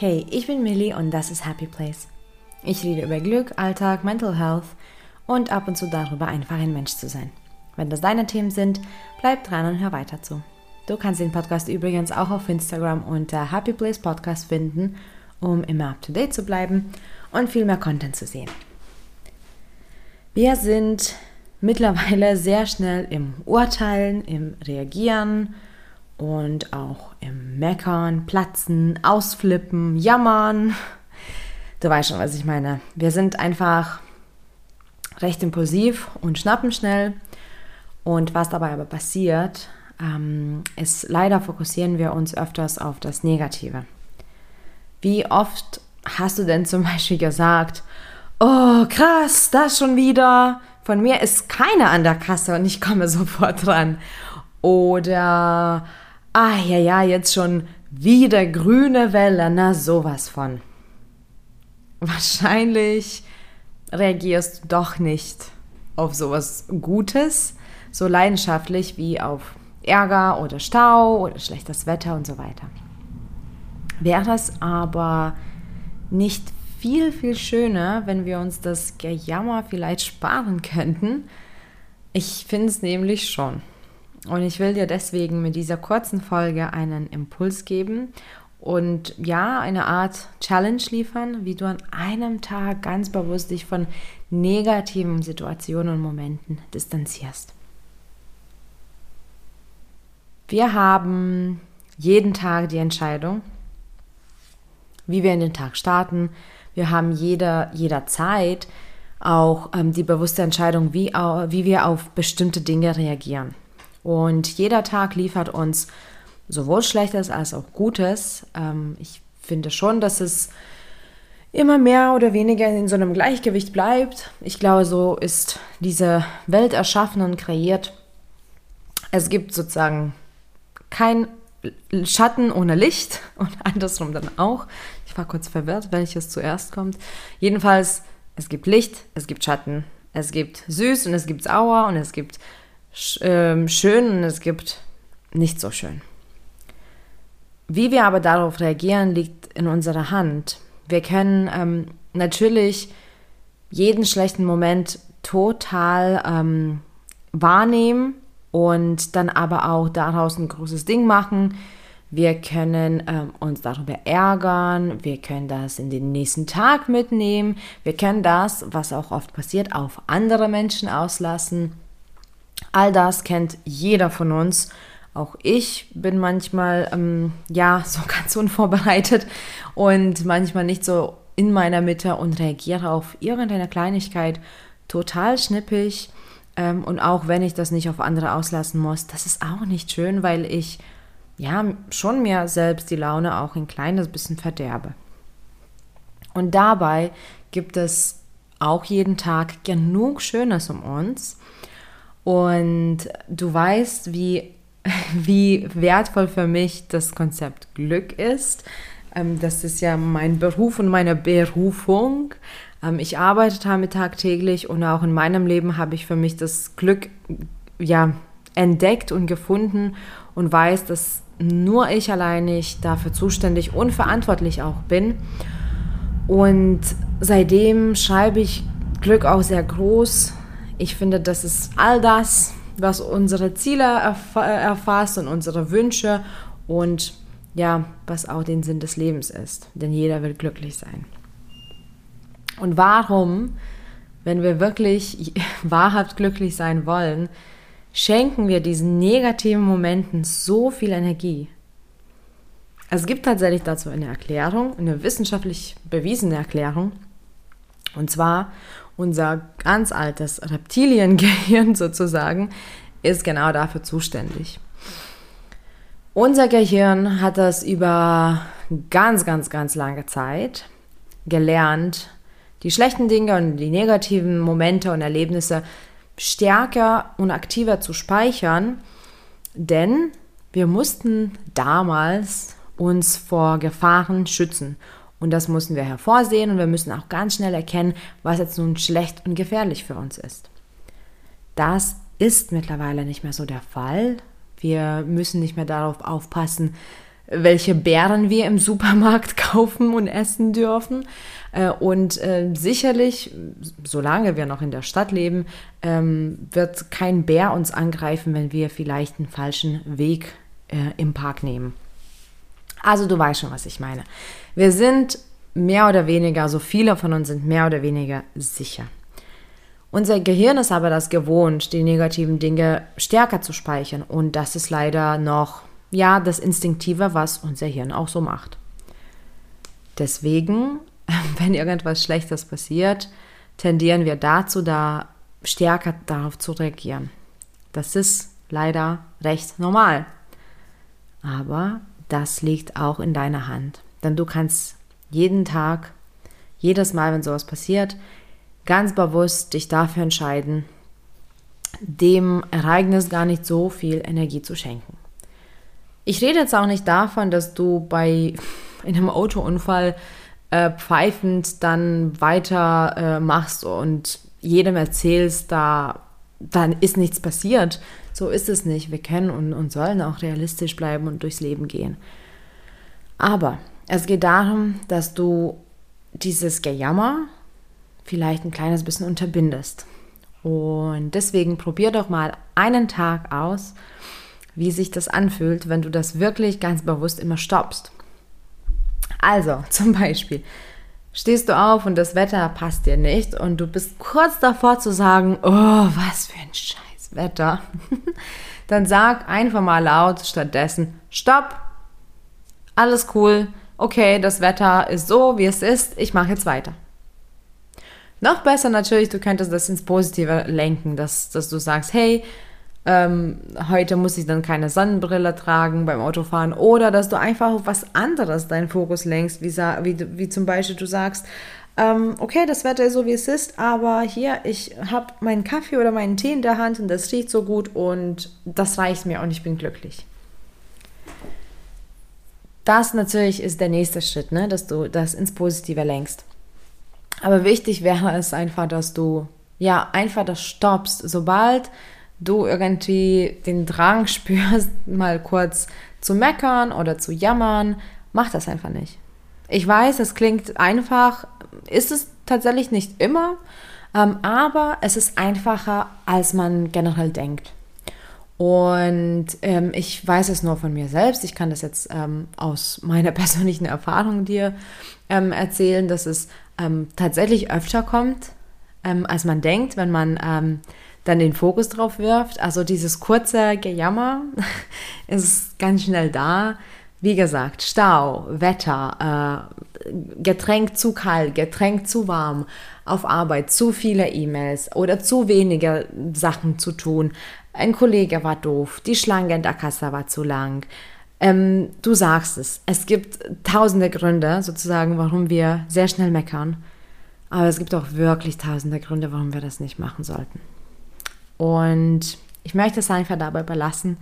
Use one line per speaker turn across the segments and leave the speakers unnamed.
Hey, ich bin Millie und das ist Happy Place. Ich rede über Glück, Alltag, Mental Health und ab und zu darüber, einfach ein Mensch zu sein. Wenn das deine Themen sind, bleib dran und hör weiter zu. Du kannst den Podcast übrigens auch auf Instagram unter Happy Place Podcast finden, um immer up to date zu bleiben und viel mehr Content zu sehen. Wir sind mittlerweile sehr schnell im Urteilen, im Reagieren und auch im Meckern, Platzen, Ausflippen, Jammern. Du weißt schon, was ich meine. Wir sind einfach recht impulsiv und schnappen schnell. Und was dabei aber passiert, ähm, ist leider fokussieren wir uns öfters auf das Negative. Wie oft hast du denn zum Beispiel gesagt, oh krass, das schon wieder, von mir ist keiner an der Kasse und ich komme sofort dran. Oder Ah ja, ja, jetzt schon wieder grüne Welle, na sowas von. Wahrscheinlich reagierst du doch nicht auf sowas Gutes, so leidenschaftlich wie auf Ärger oder Stau oder schlechtes Wetter und so weiter. Wäre es aber nicht viel, viel schöner, wenn wir uns das Gejammer vielleicht sparen könnten? Ich finde es nämlich schon. Und ich will dir deswegen mit dieser kurzen Folge einen Impuls geben und ja, eine Art Challenge liefern, wie du an einem Tag ganz bewusst dich von negativen Situationen und Momenten distanzierst. Wir haben jeden Tag die Entscheidung, wie wir in den Tag starten. Wir haben jeder, jederzeit auch ähm, die bewusste Entscheidung, wie, wie wir auf bestimmte Dinge reagieren. Und jeder Tag liefert uns sowohl Schlechtes als auch Gutes. Ähm, ich finde schon, dass es immer mehr oder weniger in so einem Gleichgewicht bleibt. Ich glaube, so ist diese Welt erschaffen und kreiert. Es gibt sozusagen kein Schatten ohne Licht und andersrum dann auch. Ich war kurz verwirrt, welches zuerst kommt. Jedenfalls, es gibt Licht, es gibt Schatten, es gibt süß und es gibt sauer und es gibt ähm, schön und es gibt nicht so schön. Wie wir aber darauf reagieren, liegt in unserer Hand. Wir können ähm, natürlich jeden schlechten Moment total ähm, wahrnehmen und dann aber auch daraus ein großes Ding machen. Wir können ähm, uns darüber ärgern, wir können das in den nächsten Tag mitnehmen, wir können das, was auch oft passiert, auf andere Menschen auslassen. All das kennt jeder von uns. Auch ich bin manchmal, ähm, ja, so ganz unvorbereitet und manchmal nicht so in meiner Mitte und reagiere auf irgendeine Kleinigkeit total schnippig. Ähm, und auch wenn ich das nicht auf andere auslassen muss, das ist auch nicht schön, weil ich ja schon mir selbst die Laune auch ein kleines bisschen verderbe. Und dabei gibt es auch jeden Tag genug Schönes um uns. Und du weißt, wie, wie wertvoll für mich das Konzept Glück ist. Ähm, das ist ja mein Beruf und meine Berufung. Ähm, ich arbeite damit tagtäglich und auch in meinem Leben habe ich für mich das Glück ja, entdeckt und gefunden und weiß, dass nur ich alleinig dafür zuständig und verantwortlich auch bin. Und seitdem schreibe ich Glück auch sehr groß ich finde, das ist all das, was unsere Ziele erf erfasst und unsere Wünsche und ja, was auch den Sinn des Lebens ist. Denn jeder will glücklich sein. Und warum, wenn wir wirklich wahrhaft glücklich sein wollen, schenken wir diesen negativen Momenten so viel Energie? Es gibt tatsächlich dazu eine Erklärung, eine wissenschaftlich bewiesene Erklärung. Und zwar unser ganz altes Reptiliengehirn sozusagen ist genau dafür zuständig. Unser Gehirn hat das über ganz, ganz, ganz lange Zeit gelernt, die schlechten Dinge und die negativen Momente und Erlebnisse stärker und aktiver zu speichern, denn wir mussten damals uns vor Gefahren schützen und das müssen wir hervorsehen und wir müssen auch ganz schnell erkennen, was jetzt nun schlecht und gefährlich für uns ist. Das ist mittlerweile nicht mehr so der Fall. Wir müssen nicht mehr darauf aufpassen, welche Beeren wir im Supermarkt kaufen und essen dürfen. Äh, und äh, sicherlich, solange wir noch in der Stadt leben, ähm, wird kein Bär uns angreifen, wenn wir vielleicht einen falschen Weg äh, im Park nehmen. Also du weißt schon, was ich meine. Wir sind mehr oder weniger, so viele von uns sind mehr oder weniger sicher. Unser Gehirn ist aber das gewohnt, die negativen Dinge stärker zu speichern. Und das ist leider noch, ja, das Instinktive, was unser Hirn auch so macht. Deswegen, wenn irgendwas Schlechtes passiert, tendieren wir dazu, da stärker darauf zu reagieren. Das ist leider recht normal. Aber das liegt auch in deiner Hand. Denn du kannst jeden Tag, jedes Mal, wenn sowas passiert, ganz bewusst dich dafür entscheiden, dem Ereignis gar nicht so viel Energie zu schenken. Ich rede jetzt auch nicht davon, dass du bei einem Autounfall äh, pfeifend dann weiter äh, machst und jedem erzählst, da dann ist nichts passiert. So ist es nicht. Wir können und, und sollen auch realistisch bleiben und durchs Leben gehen. Aber es geht darum, dass du dieses Gejammer vielleicht ein kleines bisschen unterbindest. Und deswegen probier doch mal einen Tag aus, wie sich das anfühlt, wenn du das wirklich ganz bewusst immer stoppst. Also, zum Beispiel, stehst du auf und das Wetter passt dir nicht und du bist kurz davor zu sagen, oh, was für ein scheiß Wetter. Dann sag einfach mal laut stattdessen, stopp, alles cool, okay, das Wetter ist so, wie es ist, ich mache jetzt weiter. Noch besser natürlich, du könntest das ins Positive lenken, dass, dass du sagst, hey, ähm, heute muss ich dann keine Sonnenbrille tragen beim Autofahren oder dass du einfach auf was anderes deinen Fokus lenkst, wie, wie, wie zum Beispiel du sagst, ähm, okay, das Wetter ist so, wie es ist, aber hier, ich habe meinen Kaffee oder meinen Tee in der Hand und das riecht so gut und das reicht mir und ich bin glücklich. Das natürlich ist der nächste Schritt, ne? dass du das ins Positive lenkst. Aber wichtig wäre es einfach, dass du ja einfach das stoppst, sobald du irgendwie den Drang spürst, mal kurz zu meckern oder zu jammern, mach das einfach nicht. Ich weiß, es klingt einfach, ist es tatsächlich nicht immer, ähm, aber es ist einfacher, als man generell denkt. Und ähm, ich weiß es nur von mir selbst. Ich kann das jetzt ähm, aus meiner persönlichen Erfahrung dir ähm, erzählen, dass es ähm, tatsächlich öfter kommt, ähm, als man denkt, wenn man dann den Fokus drauf wirft. Also dieses kurze Gejammer ist ganz schnell da. Wie gesagt, Stau, Wetter, äh, Getränk zu kalt, Getränk zu warm, auf Arbeit zu viele E-Mails oder zu wenige Sachen zu tun, ein Kollege war doof, die Schlange in der Kasse war zu lang. Ähm, du sagst es, es gibt tausende Gründe sozusagen, warum wir sehr schnell meckern. Aber es gibt auch wirklich tausende Gründe, warum wir das nicht machen sollten. Und ich möchte es einfach dabei belassen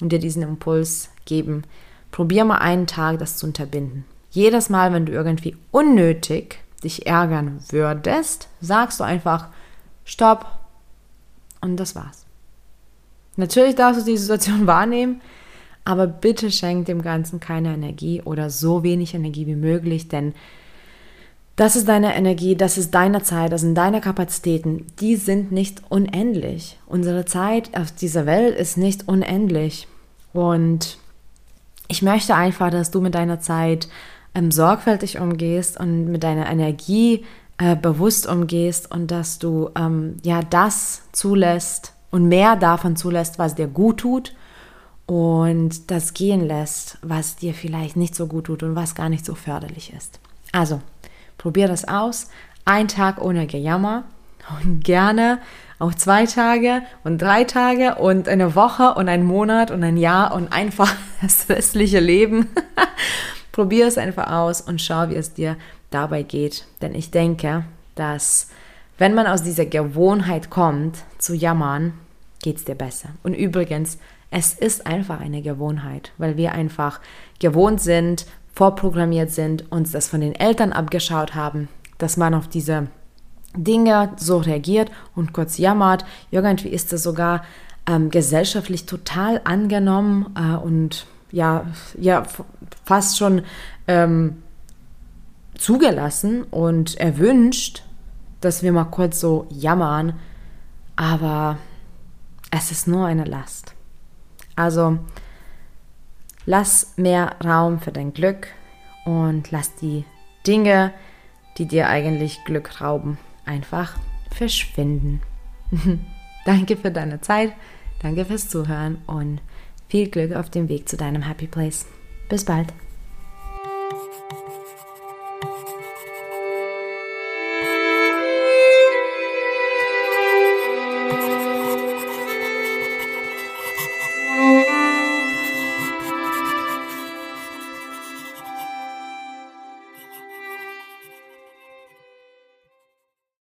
und dir diesen Impuls geben. Probier mal einen Tag, das zu unterbinden. Jedes Mal, wenn du irgendwie unnötig dich ärgern würdest, sagst du einfach Stopp und das war's. Natürlich darfst du die Situation wahrnehmen, aber bitte schenk dem Ganzen keine Energie oder so wenig Energie wie möglich, denn das ist deine Energie, das ist deine Zeit, das sind deine Kapazitäten. Die sind nicht unendlich. Unsere Zeit auf dieser Welt ist nicht unendlich. Und ich möchte einfach, dass du mit deiner Zeit ähm, sorgfältig umgehst und mit deiner Energie äh, bewusst umgehst und dass du ähm, ja das zulässt, und mehr davon zulässt, was dir gut tut und das gehen lässt, was dir vielleicht nicht so gut tut und was gar nicht so förderlich ist. Also, probier das aus. Ein Tag ohne Gejammer und gerne auch zwei Tage und drei Tage und eine Woche und ein Monat und ein Jahr und einfach das restliche Leben. Probier es einfach aus und schau, wie es dir dabei geht. Denn ich denke, dass wenn man aus dieser Gewohnheit kommt, zu jammern, geht es dir besser. Und übrigens, es ist einfach eine Gewohnheit, weil wir einfach gewohnt sind, vorprogrammiert sind, uns das von den Eltern abgeschaut haben, dass man auf diese Dinge so reagiert und kurz jammert. Irgendwie ist das sogar ähm, gesellschaftlich total angenommen äh, und ja, ja, fast schon ähm, zugelassen und erwünscht, dass wir mal kurz so jammern, aber es ist nur eine Last. Also lass mehr Raum für dein Glück und lass die Dinge, die dir eigentlich Glück rauben, einfach verschwinden. danke für deine Zeit, danke fürs Zuhören und viel Glück auf dem Weg zu deinem Happy Place. Bis bald.